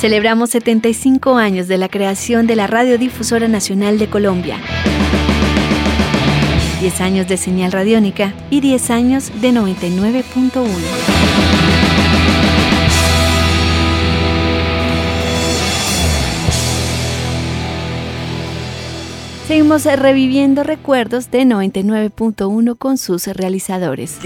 Celebramos 75 años de la creación de la Radiodifusora Nacional de Colombia. 10 años de señal radiónica y 10 años de 99.1. Seguimos reviviendo recuerdos de 99.1 con sus realizadores.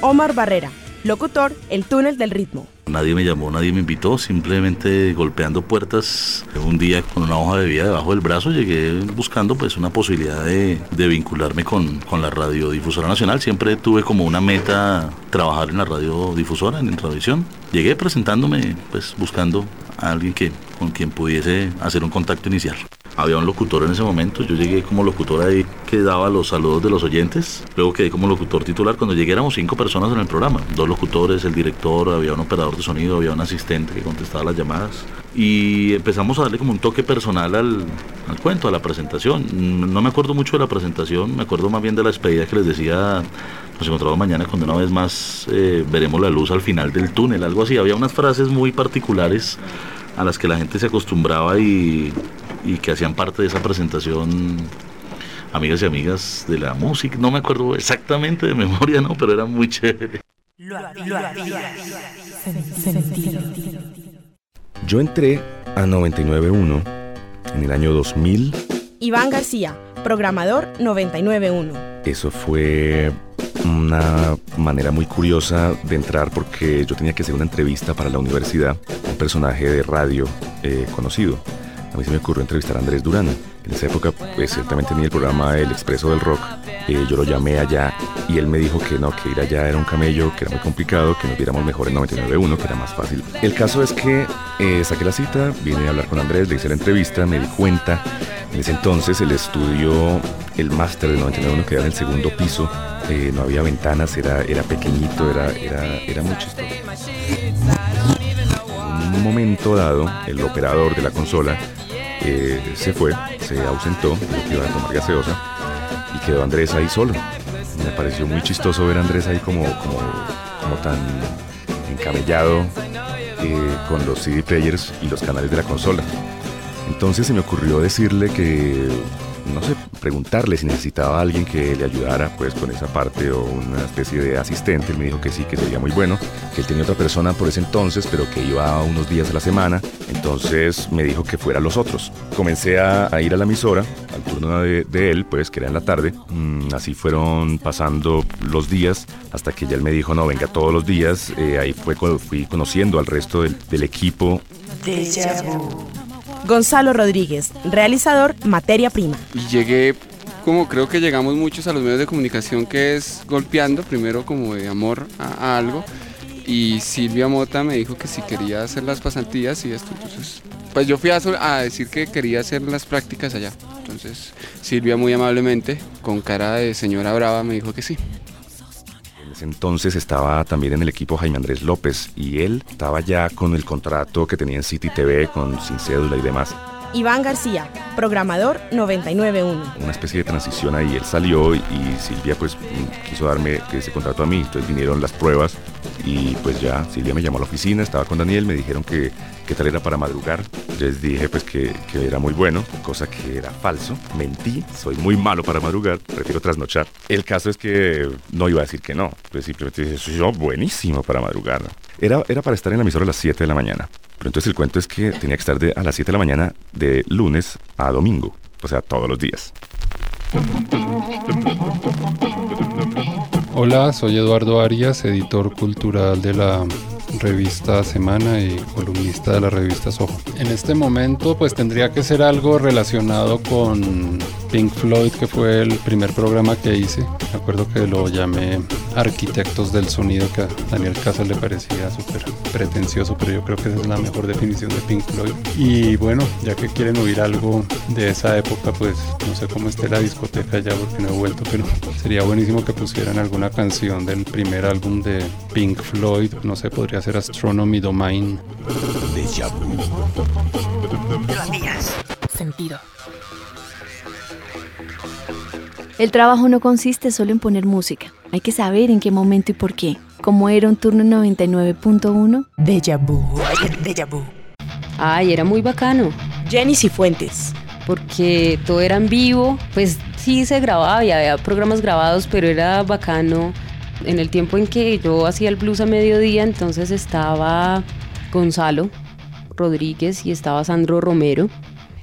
Omar Barrera, locutor El Túnel del Ritmo. Nadie me llamó, nadie me invitó, simplemente golpeando puertas. Un día con una hoja de vida debajo del brazo llegué buscando pues una posibilidad de, vincularme con, con, la radiodifusora nacional. Siempre tuve como una meta trabajar en la radiodifusora, en, en Radiovisión. Llegué presentándome, pues buscando a alguien que, con quien pudiese hacer un contacto inicial había un locutor en ese momento, yo llegué como locutor ahí que daba los saludos de los oyentes, luego quedé como locutor titular, cuando llegué éramos cinco personas en el programa, dos locutores, el director, había un operador de sonido, había un asistente que contestaba las llamadas y empezamos a darle como un toque personal al, cuento, a la presentación. No me acuerdo mucho de la presentación, me acuerdo más bien de la despedida que les decía nos encontramos mañana cuando una vez más eh, veremos la luz al final del túnel, algo así. Había unas frases muy particulares a las que la gente se acostumbraba y, y que hacían parte de esa presentación amigas y amigas de la música. No me acuerdo exactamente de memoria, no, pero era muy chévere. Yo entré a 99.1 en el año 2000. Iván García, programador 99.1. Eso fue una manera muy curiosa de entrar porque yo tenía que hacer una entrevista para la universidad, un personaje de radio eh, conocido a mí se me ocurrió entrevistar a Andrés Durán. En esa época, pues él también tenía el programa El Expreso del Rock. Eh, yo lo llamé allá y él me dijo que no, que ir allá era un camello, que era muy complicado, que nos viéramos mejor en 99.1, que era más fácil. El caso es que eh, saqué la cita, vine a hablar con Andrés, le hice la entrevista, me di cuenta. En ese entonces el estudio, el máster del 99.1 quedaba en el segundo piso, eh, no había ventanas, era, era pequeñito, era, era, era muy chistoso. Momento dado, el operador de la consola eh, se fue, se ausentó, que iba a tomar gaseosa y quedó Andrés ahí solo. Me pareció muy chistoso ver a Andrés ahí como, como, tan encabellado eh, con los CD players y los canales de la consola. Entonces se me ocurrió decirle que no sé, preguntarle si necesitaba alguien que le ayudara pues con esa parte o una especie de asistente. Él me dijo que sí, que sería muy bueno, que él tenía otra persona por ese entonces, pero que iba unos días a la semana. Entonces me dijo que fuera los otros. Comencé a, ir a la emisora, al turno de, él, pues que era en la tarde. Mm, así fueron pasando los días hasta que ya él me dijo, no, venga todos los días. Eh, ahí fue fui conociendo al resto del equipo. Gonzalo Rodríguez, realizador Materia Prima. Y llegué, como creo que llegamos muchos a los medios de comunicación, que es golpeando, primero como de amor a, algo. Y Silvia Mota me dijo que si quería hacer las pasantías y esto, entonces, pues yo fui a, a decir que quería hacer las prácticas allá. Entonces Silvia muy amablemente, con cara de señora brava, me dijo que sí entonces estaba también en el equipo Jaime Andrés López y él estaba ya con el contrato que tenía en City TV con sin cédula y demás. Iván García, programador 991. Una especie de transición ahí. Él salió y, Silvia pues quiso darme ese contrato a mí. Entonces vinieron las pruebas y pues ya Silvia me llamó a la oficina, estaba con Daniel, me dijeron que qué tal era para madrugar. Les dije pues que, que, era muy bueno, cosa que era falso. Mentí, soy muy malo para madrugar, prefiero trasnochar. El caso es que no iba a decir que no, pues simplemente dije, soy buenísimo para madrugar. Era, era para estar en la emisora a las 7 de la mañana. Pero entonces el cuento es que tenía que estar de, a las 7 de la mañana de lunes a domingo, o sea, todos los días. Hola, soy Eduardo Arias, editor cultural de la revista Semana y columnista de la revista Soho. En este momento pues tendría que ser algo relacionado con Pink Floyd, que fue el primer programa que hice. Me acuerdo que lo llamé Arquitectos del Sonido, que a Daniel Casas le parecía súper pretencioso, pero yo creo que esa es la mejor definición de Pink Floyd. Y bueno, ya que quieren oír algo de esa época, pues no sé cómo esté la discoteca ya porque no he vuelto, pero sería buenísimo que pusieran alguna canción del primer álbum de Pink Floyd, no sé, podría hacer Astronomy Domain. Déjà vu. Sentido. El trabajo no consiste solo en poner música, hay que saber en qué momento y por qué cómo era un turno 99.1? Deja vu. Deja vu. Ay, era muy bacano. Jenny Cifuentes. Porque todo era en vivo, pues sí se grababa y había programas grabados, pero era bacano. En el tiempo en que yo hacía el blues a mediodía, entonces estaba Gonzalo Rodríguez y estaba Sandro Romero.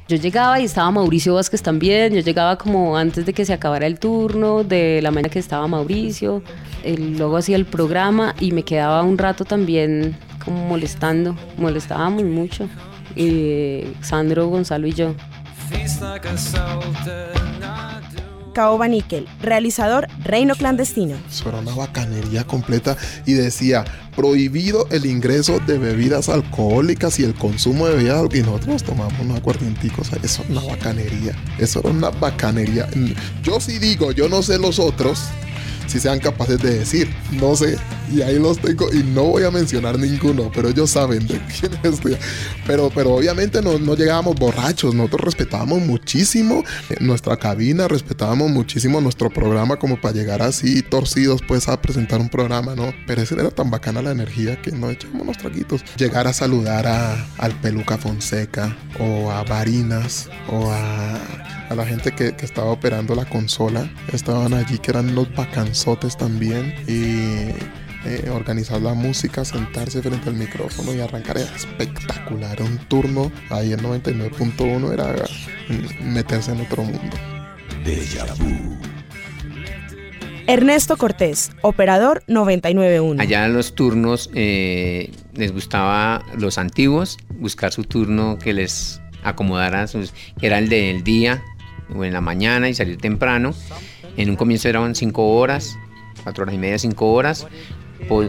Yo llegaba y estaba Mauricio Vázquez también. Yo llegaba como antes de que se acabara el turno, de la mañana que estaba Mauricio. luego hacía el programa y me quedaba un rato también como molestando. Molestábamos mucho. Y Sandro, Gonzalo y yo. Caoba Níquel, realizador Reino Clandestino. Eso era una bacanería completa y decía, prohibido el ingreso de bebidas alcohólicas y el consumo de bebidas y nosotros tomamos unos aguardienticos, eso era una bacanería, eso era una bacanería. Yo sí digo, yo no sé los otros, si sean capaces de decir. No sé, y ahí los tengo y no voy a mencionar ninguno, pero ellos saben de quién es. Pero, pero obviamente no, no llegábamos borrachos, nosotros respetábamos muchísimo nuestra cabina, respetábamos muchísimo nuestro programa como para llegar así torcidos pues a presentar un programa, ¿no? Pero ese era tan bacana la energía que nos echamos los traguitos. Llegar a saludar a, al Peluca Fonseca o a Varinas o a, a la gente que, que estaba operando la consola, estaban allí que eran los bacanzotes también y eh, organizar la música, sentarse frente al micrófono y arrancar era espectacular. Un turno ahí en 99.1 era meterse en otro mundo. Ernesto Cortés, operador 991. Allá en los turnos eh, les gustaba los antiguos buscar su turno que les acomodara, sus, que era el del día o en la mañana y salir temprano. En un comienzo eran cinco horas, cuatro horas y media, cinco horas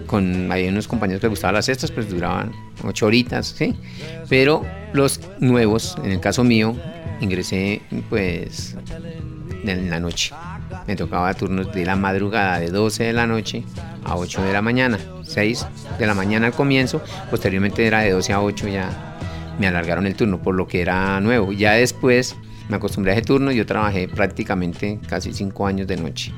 con hay unos compañeros que les gustaban las cestas, pues duraban ocho horitas, ¿sí? Pero los nuevos, en el caso mío, ingresé pues en la noche. Me tocaba turnos de la madrugada de 12 de la noche a 8 de la mañana, 6 de la mañana al comienzo, posteriormente era de 12 a 8 ya me alargaron el turno por lo que era nuevo. Ya después me acostumbré a ese turno yo trabajé prácticamente casi 5 años de noche,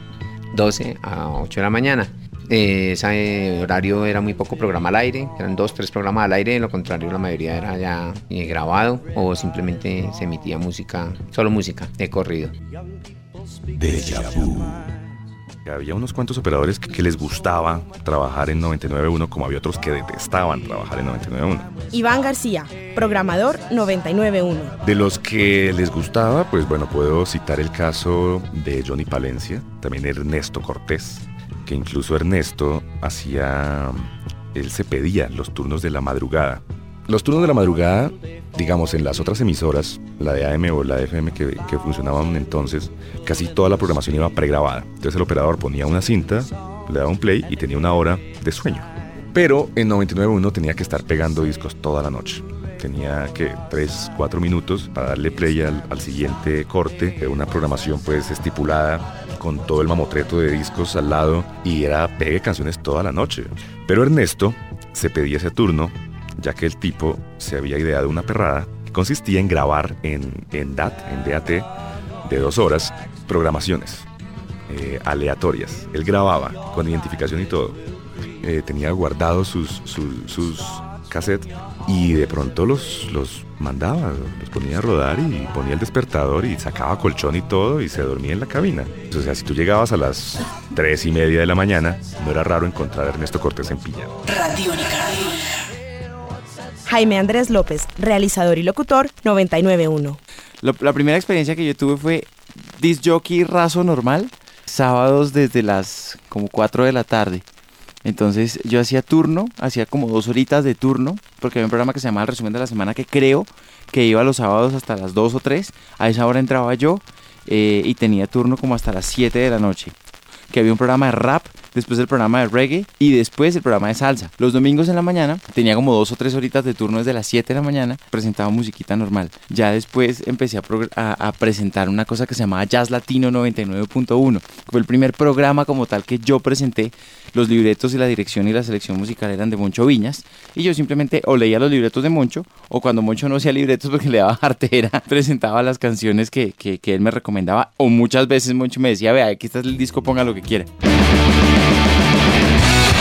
12 a 8 de la mañana. Eh, ese horario era muy poco programa al aire, eran dos, tres programas al aire, lo contrario la mayoría era ya eh, grabado o simplemente se emitía música, solo música de corrido. Había unos cuantos operadores que, les gustaba trabajar en 99.1 como había otros que detestaban trabajar en 99.1. Iván García, programador 99.1. De los que les gustaba, pues bueno, puedo citar el caso de Johnny Palencia, también Ernesto Cortés, que incluso Ernesto hacía, él se pedía los turnos de la madrugada. Los turnos de la madrugada, digamos, en las otras emisoras, la de AM o la de FM que, funcionaban entonces, casi toda la programación iba pregrabada. Entonces el operador ponía una cinta, le daba un play y tenía una hora de sueño. Pero en 99.1 tenía que estar pegando discos toda la noche tenía que 3, 4 minutos para darle play al, al siguiente corte, una programación pues estipulada con todo el mamotreto de discos al lado y era pegue canciones toda la noche. Pero Ernesto se pedía ese turno, ya que el tipo se había ideado una perrada que consistía en grabar en, en DAT, en DAT, de dos horas, programaciones eh, aleatorias. Él grababa con identificación y todo. Eh, tenía guardados sus, sus, cassettes y de pronto los, los mandaba, los ponía a rodar y ponía el despertador y sacaba colchón y todo y se dormía en la cabina. O sea, si tú llegabas a las tres y media de la mañana, no era raro encontrar a Ernesto Cortés en pijama. Jaime Andrés López, realizador y locutor 991. La primera experiencia que yo tuve fue disc jockey raso normal, sábados desde las como 4 de la tarde. Entonces yo hacía turno, hacía como dos horitas de turno, porque había un programa que se llamaba El Resumen de la Semana que creo que iba los sábados hasta las 2 o 3. A esa hora entraba yo eh, y tenía turno como hasta las 7 de la noche. Que había un programa de rap después el programa de reggae y después el programa de salsa. Los domingos en la mañana tenía como dos o tres horitas de turno desde las 7 de la mañana, presentaba musiquita normal. Ya después empecé a, presentar una cosa que se llamaba Jazz Latino 99.1. Fue el primer programa como tal que yo presenté. Los libretos y la dirección y la selección musical eran de Moncho Viñas y yo simplemente o leía los libretos de Moncho o cuando Moncho no hacía libretos porque le daba artera, presentaba las canciones que, que, que él me recomendaba o muchas veces Moncho me decía, vea, aquí está el disco, ponga lo que quiera.